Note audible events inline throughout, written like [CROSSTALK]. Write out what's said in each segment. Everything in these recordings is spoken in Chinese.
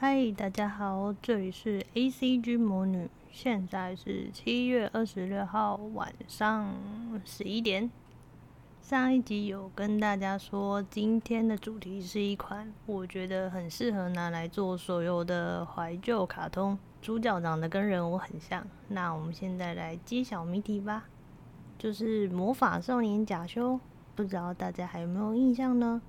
嗨，大家好，这里是 ACG 魔女，现在是七月二十六号晚上十一点。上一集有跟大家说，今天的主题是一款我觉得很适合拿来做手游的怀旧卡通，主角长得跟人物很像。那我们现在来揭晓谜题吧，就是魔法少年贾修，不知道大家还有没有印象呢？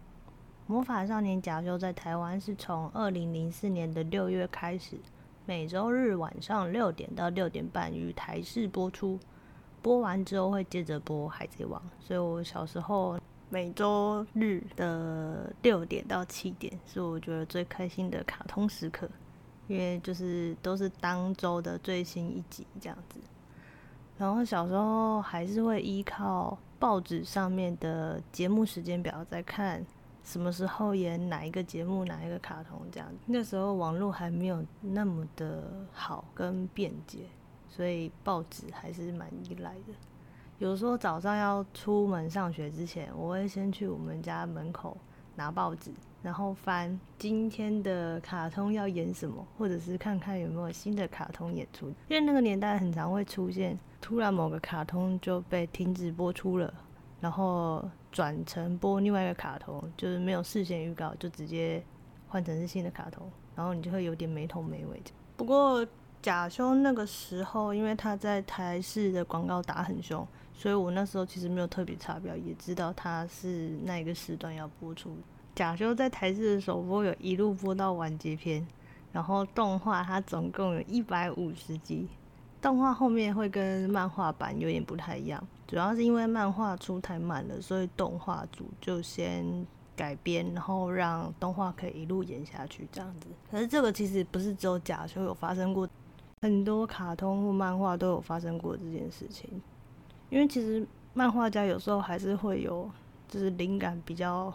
魔法少年假修在台湾是从二零零四年的六月开始，每周日晚上六点到六点半于台视播出。播完之后会接着播《海贼王》，所以我小时候每周日的六点到七点是我觉得最开心的卡通时刻，因为就是都是当周的最新一集这样子。然后小时候还是会依靠报纸上面的节目时间表在看。什么时候演哪一个节目，哪一个卡通这样？那时候网络还没有那么的好跟便捷，所以报纸还是蛮依赖的。有时候早上要出门上学之前，我会先去我们家门口拿报纸，然后翻今天的卡通要演什么，或者是看看有没有新的卡通演出。因为那个年代很常会出现，突然某个卡通就被停止播出了。然后转成播另外一个卡通，就是没有事先预告，就直接换成是新的卡通，然后你就会有点没头没尾。不过假修那个时候，因为他在台视的广告打很凶，所以我那时候其实没有特别查表，也知道他是那个时段要播出。假修在台视的首播有一路播到完结篇，然后动画它总共有一百五十集。动画后面会跟漫画版有点不太一样，主要是因为漫画出太慢了，所以动画组就先改编，然后让动画可以一路演下去这样子。可是这个其实不是只有假修有发生过，很多卡通或漫画都有发生过这件事情。因为其实漫画家有时候还是会有，就是灵感比较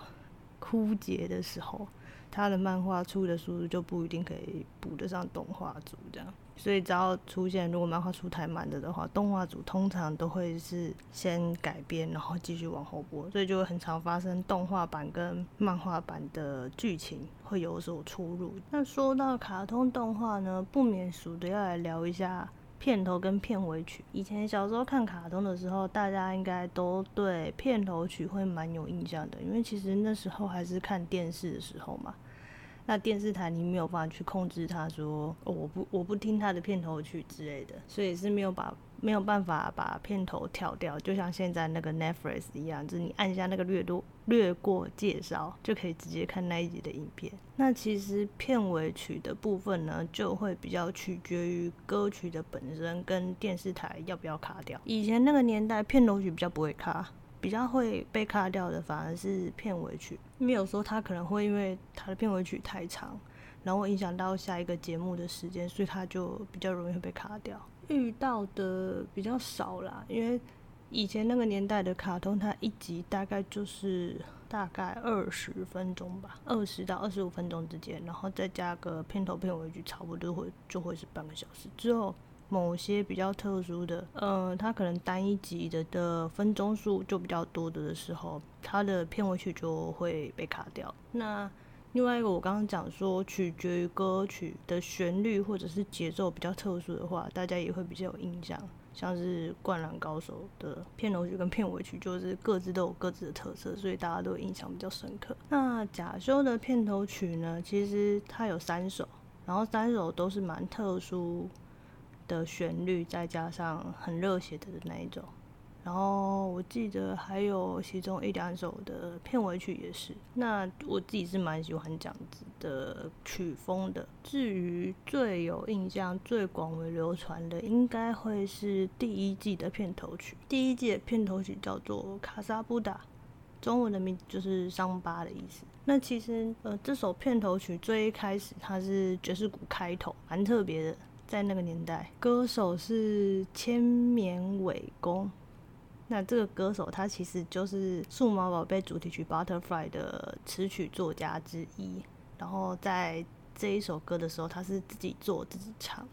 枯竭的时候，他的漫画出的速度就不一定可以补得上动画组这样。所以只要出现，如果漫画出太慢了的话，动画组通常都会是先改编，然后继续往后播，所以就会很常发生动画版跟漫画版的剧情会有所出入。那说到卡通动画呢，不免俗的要来聊一下片头跟片尾曲。以前小时候看卡通的时候，大家应该都对片头曲会蛮有印象的，因为其实那时候还是看电视的时候嘛。那电视台你没有办法去控制他，说哦，我不我不听他的片头曲之类的，所以是没有把没有办法把片头跳掉，就像现在那个 Netflix 一样，就是你按下那个略多略过介绍，就可以直接看那一集的影片。那其实片尾曲的部分呢，就会比较取决于歌曲的本身跟电视台要不要卡掉。以前那个年代片头曲比较不会卡。比较会被卡掉的反而是片尾曲，因为有时候他可能会因为他的片尾曲太长，然后影响到下一个节目的时间，所以他就比较容易会被卡掉。遇到的比较少啦，因为以前那个年代的卡通，它一集大概就是大概二十分钟吧，二十到二十五分钟之间，然后再加个片头片尾曲，差不多会就会是半个小时之后。某些比较特殊的，呃，它可能单一集的的分钟数就比较多的的时候，它的片尾曲就会被卡掉。那另外一个，我刚刚讲说，取决于歌曲的旋律或者是节奏比较特殊的话，大家也会比较有印象。像是《灌篮高手》的片头曲跟片尾曲，就是各自都有各自的特色，所以大家都印象比较深刻。那假修的片头曲呢，其实它有三首，然后三首都是蛮特殊的旋律，再加上很热血的那一种，然后我记得还有其中一两首的片尾曲也是。那我自己是蛮喜欢这样子的曲风的。至于最有印象、最广为流传的，应该会是第一季的片头曲。第一季的片头曲叫做《卡萨布达》，中文的名字就是伤疤的意思。那其实呃，这首片头曲最一开始它是爵士鼓开头，蛮特别的。在那个年代，歌手是千绵伟公。那这个歌手他其实就是《数码宝贝》主题曲《Butterfly》的词曲作家之一。然后在这一首歌的时候，他是自己做自己唱。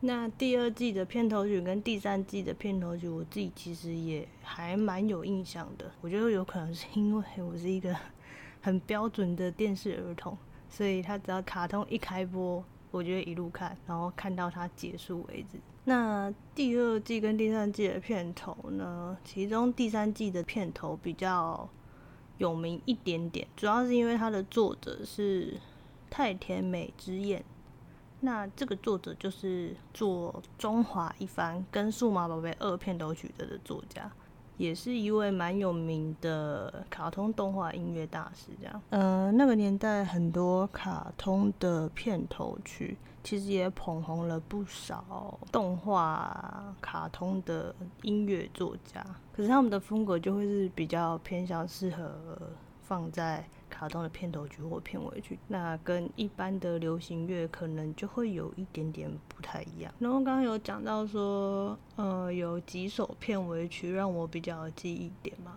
那第二季的片头曲跟第三季的片头曲，我自己其实也还蛮有印象的。我觉得有可能是因为我是一个 [LAUGHS] 很标准的电视儿童。所以他只要卡通一开播，我就会一路看，然后看到它结束为止。那第二季跟第三季的片头呢？其中第三季的片头比较有名一点点，主要是因为它的作者是太田美之彦。那这个作者就是做《中华一番》跟《数码宝贝二》片头曲的的作家，也是一位蛮有名的卡通动画音乐大师。这样，呃，那个年代很多卡通的片头曲，其实也捧红了不少动画卡通的音乐作家。可是他们的风格就会是比较偏向适合放在。卡通的片头曲或片尾曲，那跟一般的流行乐可能就会有一点点不太一样。然后刚刚有讲到说，呃，有几首片尾曲让我比较记忆点嘛。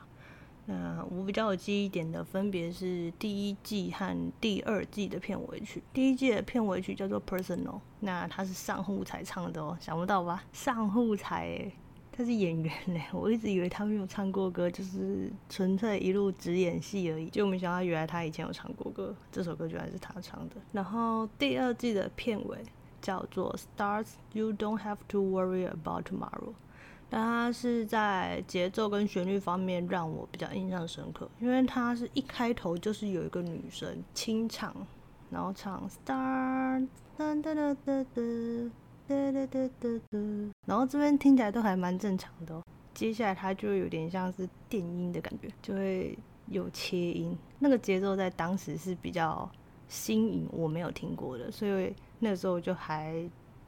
那我比较有记忆点的分别是第一季和第二季的片尾曲。第一季的片尾曲叫做《Personal》，那它是上户彩唱的哦，想不到吧？上户彩。他是演员呢，[LAUGHS] 我一直以为他没有唱过歌，就是纯粹一路只演戏而已。就没想到原来他以前有唱过歌，这首歌居然是他唱的。然后第二季的片尾叫做《Stars You Don't Have to Worry About Tomorrow》，那它是在节奏跟旋律方面让我比较印象深刻，因为它是一开头就是有一个女生清唱，然后唱 Stars。哒哒哒哒哒，然后这边听起来都还蛮正常的哦。接下来它就有点像是电音的感觉，就会有切音。那个节奏在当时是比较新颖，我没有听过的，所以那时候就还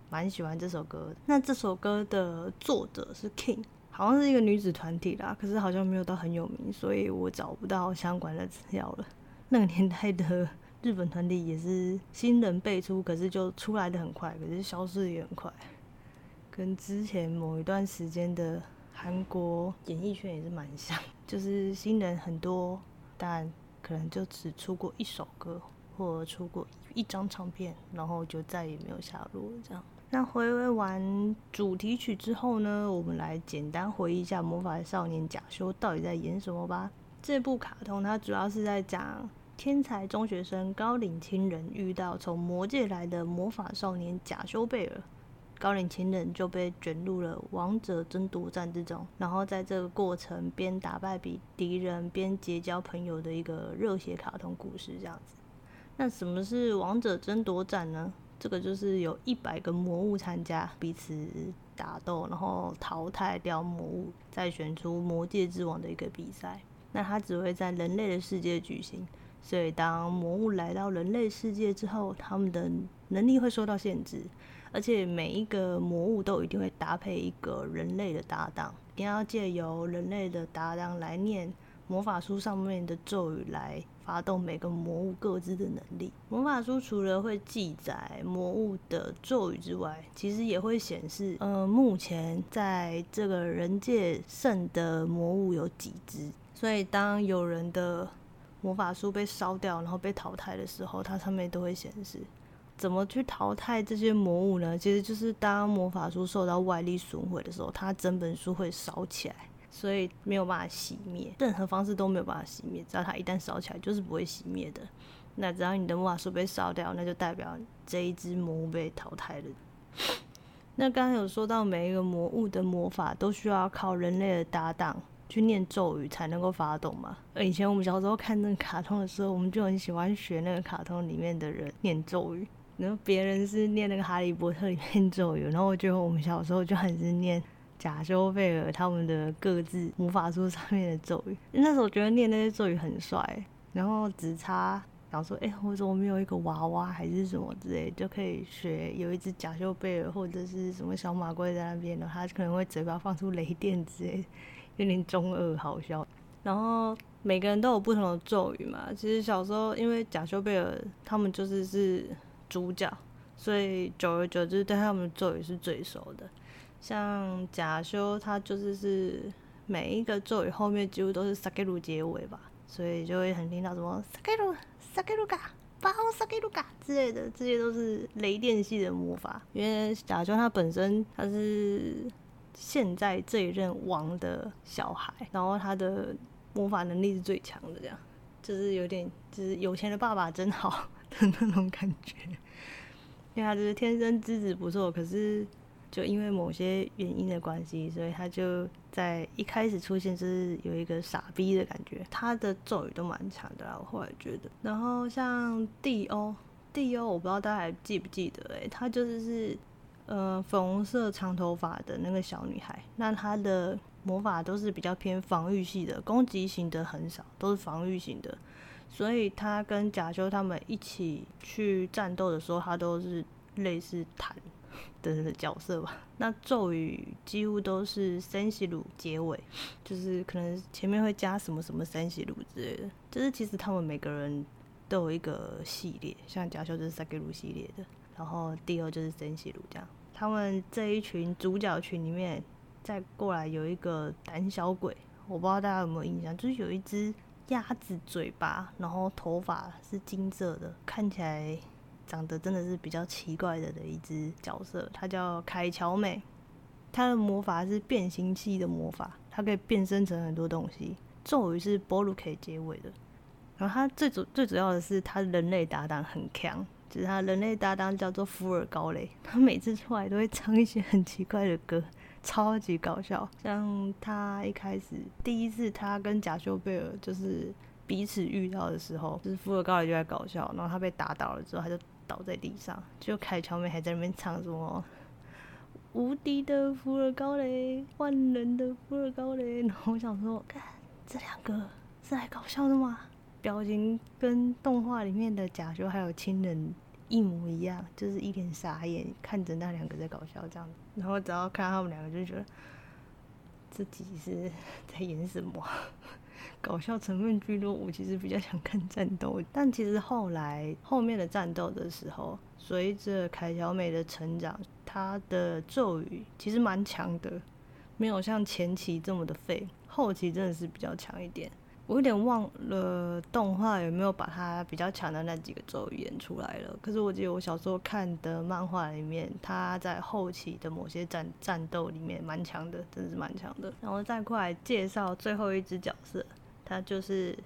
蛮喜欢这首歌。那这首歌的作者是 King，好像是一个女子团体啦，可是好像没有到很有名，所以我找不到相关的资料了。那个年代的。日本团体也是新人辈出，可是就出来的很快，可是消失的也很快，跟之前某一段时间的韩国演艺圈也是蛮像，就是新人很多，但可能就只出过一首歌或出过一张唱片，然后就再也没有下落了。这样，那回味完主题曲之后呢，我们来简单回忆一下《魔法少年贾修》到底在演什么吧。这部卡通它主要是在讲。天才中学生高岭亲人遇到从魔界来的魔法少年贾修贝尔，高岭亲人就被卷入了王者争夺战之中，然后在这个过程边打败敌敌人边结交朋友的一个热血卡通故事这样子。那什么是王者争夺战呢？这个就是有一百个魔物参加，彼此打斗，然后淘汰掉魔物，再选出魔界之王的一个比赛。那它只会在人类的世界举行。所以，当魔物来到人类世界之后，他们的能力会受到限制，而且每一个魔物都一定会搭配一个人类的搭档，一定要借由人类的搭档来念魔法书上面的咒语，来发动每个魔物各自的能力。魔法书除了会记载魔物的咒语之外，其实也会显示，呃，目前在这个人界剩的魔物有几只。所以，当有人的魔法书被烧掉，然后被淘汰的时候，它上面都会显示怎么去淘汰这些魔物呢？其实就是当魔法书受到外力损毁的时候，它整本书会烧起来，所以没有办法熄灭，任何方式都没有办法熄灭。只要它一旦烧起来，就是不会熄灭的。那只要你的魔法书被烧掉，那就代表这一只魔物被淘汰了。[COUGHS] 那刚刚有说到，每一个魔物的魔法都需要靠人类的搭档。去念咒语才能够发动嘛？以前我们小时候看那个卡通的时候，我们就很喜欢学那个卡通里面的人念咒语。然后别人是念那个《哈利波特》里面咒语，然后我觉得我们小时候就很是念贾修贝尔他们的各自魔法书上面的咒语。那时候觉得念那些咒语很帅，然后只差想说，哎、我怎么没有一个娃娃还是什么之类，就可以学有一只贾修贝尔或者是什么小马龟在那边，然后他可能会嘴巴放出雷电之类。有点中二好笑，然后每个人都有不同的咒语嘛。其实小时候因为贾修贝尔他们就是是主角，所以久而久之对他们的咒语是最熟的。像贾修他就是是每一个咒语后面几乎都是萨给鲁结尾吧，所以就会很听到什么萨给鲁、萨给鲁嘎、巴欧萨给鲁嘎之类的，这些都是雷电系的魔法。因为贾修他本身他是。现在这一任王的小孩，然后他的魔法能力是最强的，这样就是有点就是有钱的爸爸真好的那种感觉。因为他就是天生资质不错，可是就因为某些原因的关系，所以他就在一开始出现就是有一个傻逼的感觉。他的咒语都蛮强的啦，我后来觉得。然后像蒂欧，蒂欧我不知道大家还记不记得、哎，他就是是呃粉红色长头发的那个小女孩。那她的魔法都是比较偏防御系的，攻击型的很少，都是防御型的。所以她跟贾修他们一起去战斗的时候，她都是类似弹的角色吧。那咒语几乎都是森西鲁结尾，就是可能前面会加什么什么森西鲁之类的。就是其实他们每个人都有一个系列，像贾修就是萨给鲁系列的，然后第二就是森西鲁这样。他们这一群主角群里面，再过来有一个胆小鬼，我不知道大家有没有印象，就是有一只。鸭子嘴巴，然后头发是金色的，看起来长得真的是比较奇怪的的一只角色。它叫凯乔美，它的魔法是变形器的魔法，它可以变身成很多东西。咒语是波鲁克结尾的，然后它最主最主要的是，它人类搭档很强，就是他人类搭档叫做福尔高雷，他每次出来都会唱一些很奇怪的歌。超级搞笑，像他一开始第一次他跟贾修贝尔就是彼此遇到的时候，就是福尔高雷就在搞笑，然后他被打倒了之后，他就倒在地上，就凯乔美还在那边唱什么无敌的福尔高雷，万能的福尔高雷，然后我想说，看这两个是来搞笑的吗？表情跟动画里面的假修还有亲人。一模一样，就是一脸傻眼看着那两个在搞笑这样子，然后只要看他们两个就觉得自己是在演什么 [LAUGHS] 搞笑成分居多。我其实比较想看战斗，但其实后来后面的战斗的时候，随着凯小美的成长，她的咒语其实蛮强的，没有像前期这么的废，后期真的是比较强一点。我有点忘了动画有没有把它比较强的那几个咒语演出来了。可是我记得我小时候看的漫画里面，他在后期的某些战战斗里面蛮强的，真的是蛮强的。然后再过来介绍最后一只角色，他就是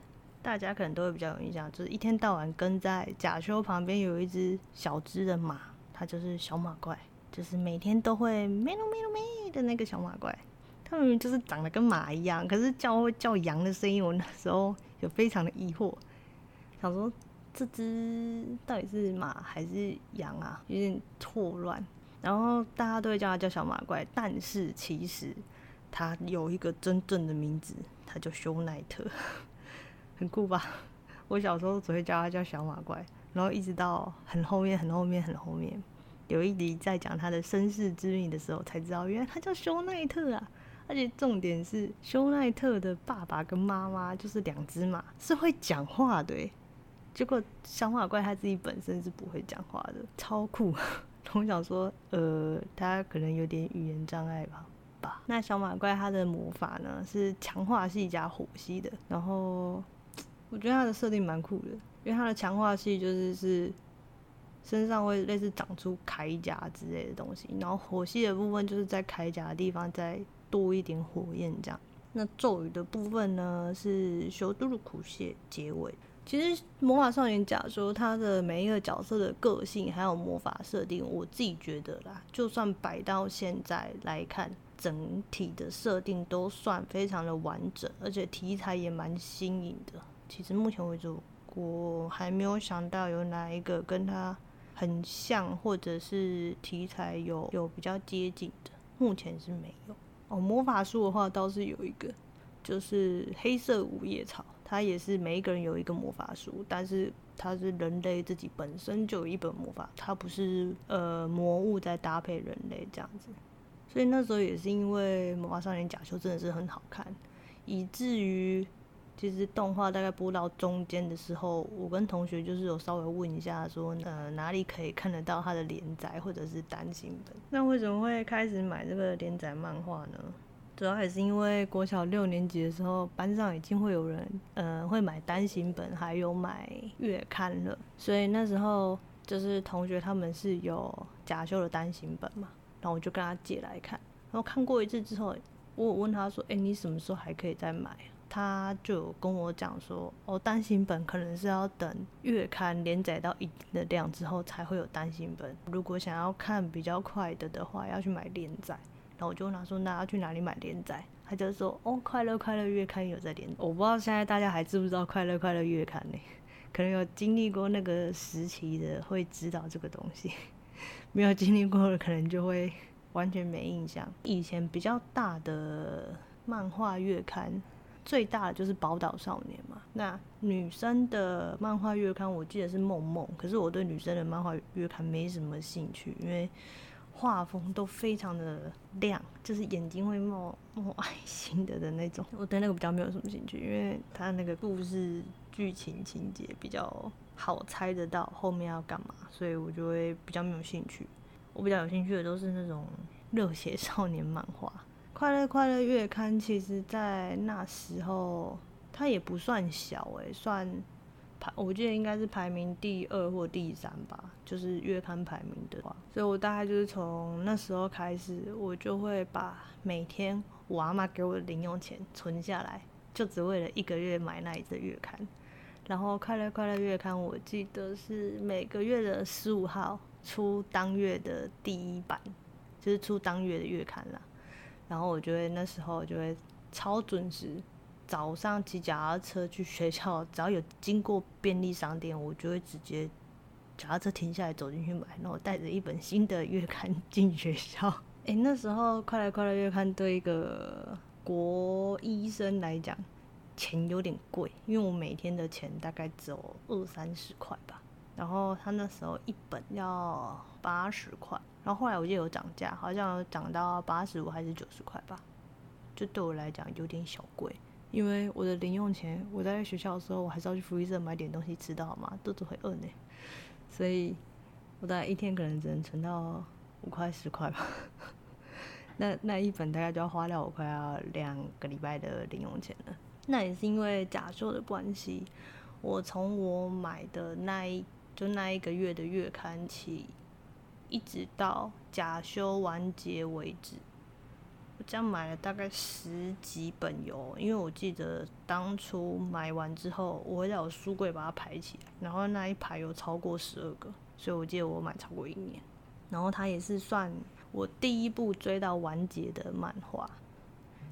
大家可能都会比较有印象，就是一天到晚跟在假修旁边有一只小只的马，他就是小马怪，就是每天都会咩噜咩噜咩的那个小马怪。他明明就是长得跟马一样，可是叫叫羊的声音，我那时候有非常的疑惑，想说这只到底是马还是羊啊？有点错乱。然后大家都会叫它叫小马怪，但是其实它有一个真正的名字，它叫修奈特，[LAUGHS] 很酷吧？我小时候只会叫它叫小马怪，然后一直到很后面、很后面、很后面，有一集在讲他的身世之谜的时候，才知道原来他叫修奈特啊。而且重点是，修奈特的爸爸跟妈妈就是两只马，是会讲话的。结果小马怪他自己本身是不会讲话的，超酷。[LAUGHS] 我想说，呃，他可能有点语言障碍吧？吧。那小马怪他的魔法呢，是强化系加火系的。然后我觉得他的设定蛮酷的，因为他的强化系就是是身上会类似长出铠甲之类的东西，然后火系的部分就是在铠甲的地方在。多一点火焰这样，那咒语的部分呢，是修都鲁苦谢结尾。其实魔法少年假说他的每一个角色的个性还有魔法设定，我自己觉得啦，就算摆到现在来看，整体的设定都算非常的完整，而且题材也蛮新颖的。其实目前为止，我还没有想到有哪一个跟他很像，或者是题材有有比较接近的，目前是没有。哦，魔法书的话倒是有一个，就是黑色五叶草，它也是每一个人有一个魔法书，但是它是人类自己本身就有一本魔法，它不是呃魔物在搭配人类这样子，所以那时候也是因为魔法少年假修真的是很好看，以至于。其实动画大概播到中间的时候，我跟同学就是有稍微问一下说，呃哪里可以看得到它的连载或者是单行本？那为什么会开始买这个连载漫画呢？主要还是因为国小六年级的时候，班上已经会有人呃会买单行本，还有买月刊了，所以那时候就是同学他们是有假修的单行本嘛，然后我就跟他借来看，然后看过一次之后，我问他说，哎、你什么时候还可以再买？他就跟我讲说，哦，单行本可能是要等月刊连载到一定的量之后才会有单行本。如果想要看比较快的的话，要去买连载。然后我就问他说，那要去哪里买连载？他就说，哦，快乐快乐月刊有在连载。我不知道现在大家还知不知道快乐快乐月刊呢？可能有经历过那个时期的会知道这个东西，[LAUGHS] 没有经历过的可能就会完全没印象。以前比较大的漫画月刊。最大的就是宝岛少年嘛。那女生的漫画月刊，我记得是梦梦。可是我对女生的漫画月刊没什么兴趣，因为画风都非常的亮，就是眼睛会冒冒爱心的的那种。我对那个比较没有什么兴趣，因为他那个故事剧情情节比较好猜得到后面要干嘛，所以我就会比较没有兴趣。我比较有兴趣的都是那种热血少年漫画。快乐快乐月刊，其实在那时候它也不算小诶、算排，我记得应该是排名第二或第三吧，就是月刊排名的话。所以我大概就是从那时候开始，我就会把每天我阿妈给我的零用钱存下来，就只为了一个月买那一次月刊。然后快乐快乐月刊，我记得是每个月的十五号出当月的第一版，就是出当月的月刊啦。然后我就会那时候就会超准时，早上骑脚踏车去学校，只要有经过便利商店，我就会直接脚踏车停下来走进去买，然后带着一本新的月刊 [LAUGHS] 进学校。诶，那时候快乐快乐月刊对一个国一生来讲，钱有点贵，因为我每天的钱大概只有二三十块吧。然后他那时候一本要八十块。然后后来我就有涨价，好像涨到八十五还是九十块吧，就对我来讲有点小贵，因为我的零用钱，我在学校的时候我还是要去福利社买点东西吃的好吗？肚子会饿呢，所以我大概一天可能只能存到五块十块吧，[LAUGHS] 那那一本大概就要花掉我快要两个礼拜的零用钱了。那也是因为假修的关系，我从我买的那一就那一个月的月刊起。一直到假修完结为止，我这样买了大概十几本有，因为我记得当初买完之后，我会在我书柜把它排起来，然后那一排有超过十二个，所以我记得我买超过一年。然后它也是算我第一部追到完结的漫画。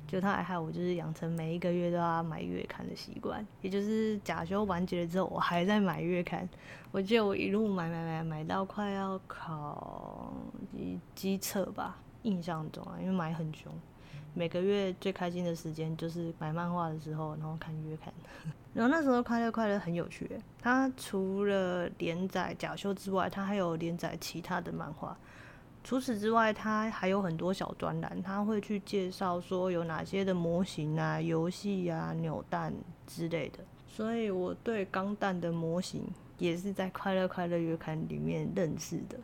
就他还害我，就是养成每一个月都要买月刊的习惯，也就是假修完结了之后，我还在买月刊。我记得我一路买买买买到快要考机机测吧，印象中啊，因为买很凶。每个月最开心的时间就是买漫画的时候，然后看月刊。[LAUGHS] 然后那时候快乐快乐很有趣，它除了连载假修之外，它还有连载其他的漫画。除此之外，他还有很多小专栏，他会去介绍说有哪些的模型啊、游戏啊、扭蛋之类的。所以我对钢弹的模型也是在快乐快乐月刊里面认识的。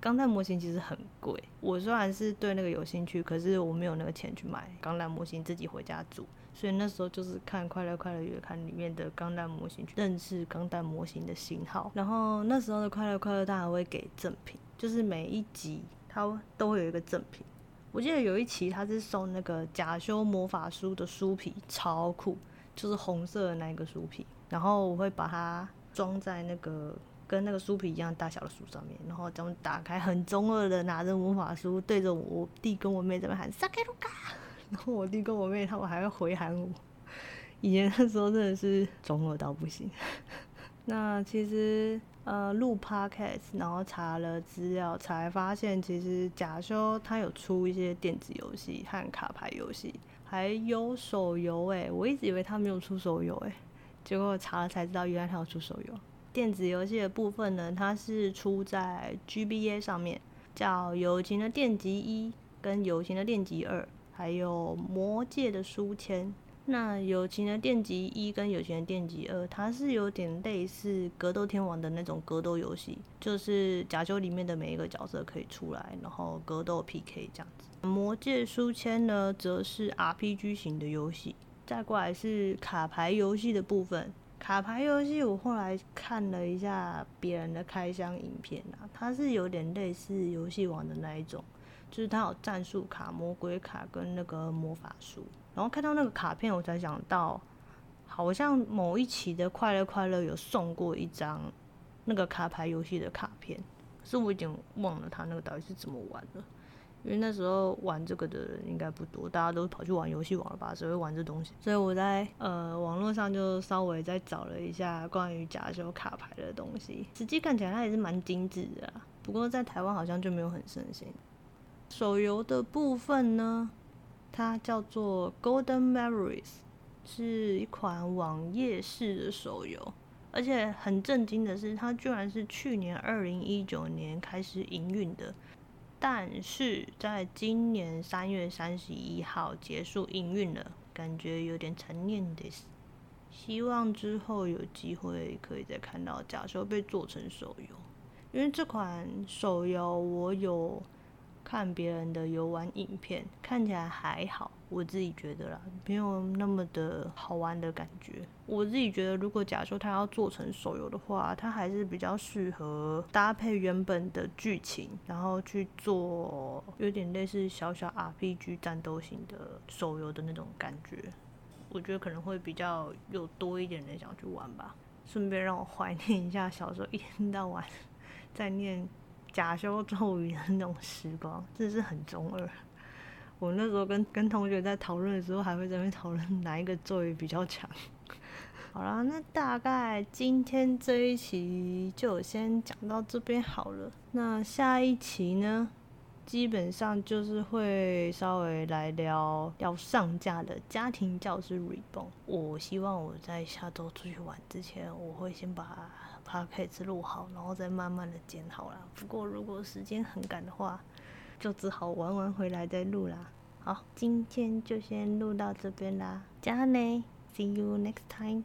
钢弹模型其实很贵，我虽然是对那个有兴趣，可是我没有那个钱去买钢弹模型自己回家组。所以那时候就是看快乐快乐月刊里面的钢弹模型，去认识钢弹模型的型号。然后那时候的快乐快乐，他还会给赠品，就是每一集。它都会有一个赠品，我记得有一期他是送那个假修魔法书的书皮，超酷，就是红色的那一个书皮，然后我会把它装在那个跟那个书皮一样大小的书上面，然后这样打开，很中二的拿着魔法书对着我弟跟我妹在那喊萨克鲁卡，[LAUGHS] 然后我弟跟我妹他们还会回喊我，以前那时候真的是中二到不行。[LAUGHS] 那其实。呃，录 podcast，然后查了资料，才发现其实假修它有出一些电子游戏和卡牌游戏，还有手游诶，我一直以为它没有出手游诶，结果查了才知道，原来它有出手游。电子游戏的部分呢，它是出在 GBA 上面，叫《友情的电极一》跟《友情的电极二》，还有《魔戒的书签》。那友情的电击一跟友情的电击二，它是有点类似格斗天王的那种格斗游戏，就是假修里面的每一个角色可以出来，然后格斗 PK 这样子。魔界书签呢，则是 RPG 型的游戏。再过来是卡牌游戏的部分，卡牌游戏我后来看了一下别人的开箱影片啊，它是有点类似游戏王的那一种，就是它有战术卡、魔鬼卡跟那个魔法书。然后看到那个卡片，我才想到，好像某一期的快乐快乐有送过一张那个卡牌游戏的卡片，可是我已经忘了他那个到底是怎么玩了。因为那时候玩这个的人应该不多，大家都跑去玩游戏王了吧？谁会玩这东西？所以我在呃网络上就稍微再找了一下关于假修卡牌的东西，实际看起来它也是蛮精致的。不过在台湾好像就没有很盛行。手游的部分呢，它叫做 Golden Memories，是一款网页式的手游，而且很震惊的是，它居然是去年二零一九年开始营运的。但是在今年三月三十一号结束营运了，感觉有点残念的。希望之后有机会可以再看到假修被做成手游，因为这款手游我有。看别人的游玩影片，看起来还好，我自己觉得啦，没有那么的好玩的感觉。我自己觉得，如果假说他要做成手游的话，他还是比较适合搭配原本的剧情，然后去做有点类似小小 RPG 战斗型的手游的那种感觉。我觉得可能会比较有多一点人想去玩吧。顺便让我怀念一下小时候一天到晚 [LAUGHS] 在念。假修咒语的那种时光，真是很中二。我那时候跟跟同学在讨论的时候，还会在那边讨论哪一个咒语比较强。[LAUGHS] 好啦，那大概今天这一期就先讲到这边好了。那下一期呢，基本上就是会稍微来聊要上架的家庭教师 Reborn。我希望我在下周出去玩之前，我会先把。把配置录好，然后再慢慢的剪好了。不过如果时间很赶的话，就只好玩完回来再录啦。好，今天就先录到这边啦，加内，See you next time。